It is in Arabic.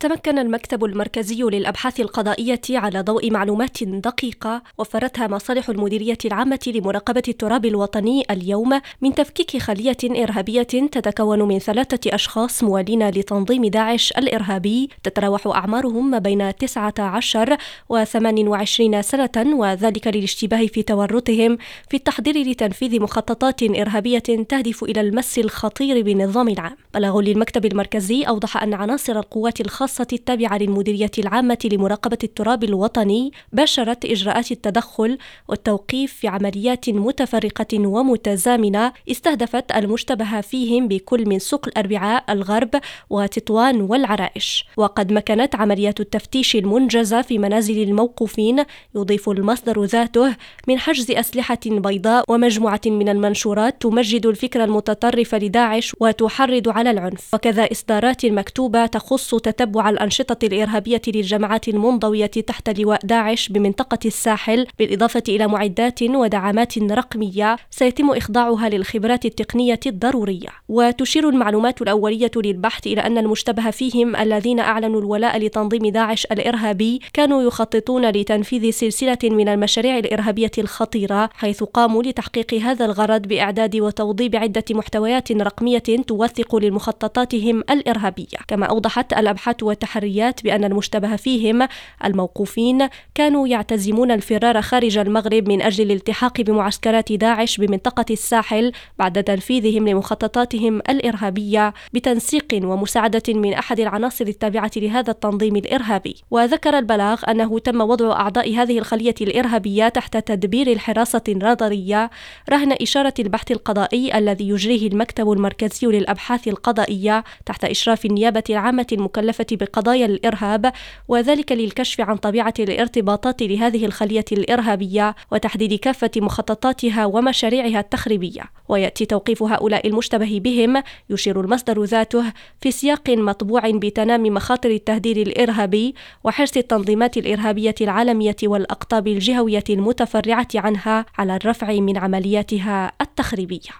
تمكن المكتب المركزي للأبحاث القضائية على ضوء معلومات دقيقة وفرتها مصالح المديرية العامة لمراقبة التراب الوطني اليوم من تفكيك خلية إرهابية تتكون من ثلاثة أشخاص موالين لتنظيم داعش الإرهابي تتراوح أعمارهم ما بين 19 و 28 سنة وذلك للاشتباه في تورطهم في التحضير لتنفيذ مخططات إرهابية تهدف إلى المس الخطير بالنظام العام. بلغ للمكتب المركزي أوضح أن عناصر القوات الخاصة الخاصة التابعة للمديرية العامة لمراقبة التراب الوطني باشرت إجراءات التدخل والتوقيف في عمليات متفرقة ومتزامنة استهدفت المشتبه فيهم بكل من سوق الأربعاء الغرب وتطوان والعرائش. وقد مكنت عمليات التفتيش المنجزة في منازل الموقوفين يضيف المصدر ذاته من حجز أسلحة بيضاء ومجموعة من المنشورات تمجد الفكر المتطرف لداعش وتحرض على العنف. وكذا إصدارات مكتوبة تخص تتبع الأنشطة الإرهابية للجماعات المنضوية تحت لواء داعش بمنطقة الساحل بالإضافة إلى معدات ودعامات رقمية سيتم إخضاعها للخبرات التقنية الضرورية. وتشير المعلومات الأولية للبحث إلى أن المشتبه فيهم الذين أعلنوا الولاء لتنظيم داعش الإرهابي كانوا يخططون لتنفيذ سلسلة من المشاريع الإرهابية الخطيرة حيث قاموا لتحقيق هذا الغرض بإعداد وتوضيب عدة محتويات رقمية توثق لمخططاتهم الإرهابية. كما أوضحت الأبحاث والتحريات بأن المشتبه فيهم الموقوفين كانوا يعتزمون الفرار خارج المغرب من أجل الالتحاق بمعسكرات داعش بمنطقة الساحل بعد تنفيذهم لمخططاتهم الإرهابية بتنسيق ومساعدة من أحد العناصر التابعة لهذا التنظيم الإرهابي. وذكر البلاغ أنه تم وضع أعضاء هذه الخلية الإرهابية تحت تدبير الحراسة النظرية رهن إشارة البحث القضائي الذي يجريه المكتب المركزي للأبحاث القضائية تحت إشراف النيابة العامة المكلفة بقضايا الإرهاب وذلك للكشف عن طبيعة الارتباطات لهذه الخلية الإرهابية وتحديد كافة مخططاتها ومشاريعها التخريبية. ويأتي توقيف هؤلاء المشتبه بهم يشير المصدر ذاته في سياق مطبوع بتنامي مخاطر التهديد الإرهابي وحرص التنظيمات الإرهابية العالمية والأقطاب الجهوية المتفرعة عنها على الرفع من عملياتها التخريبية.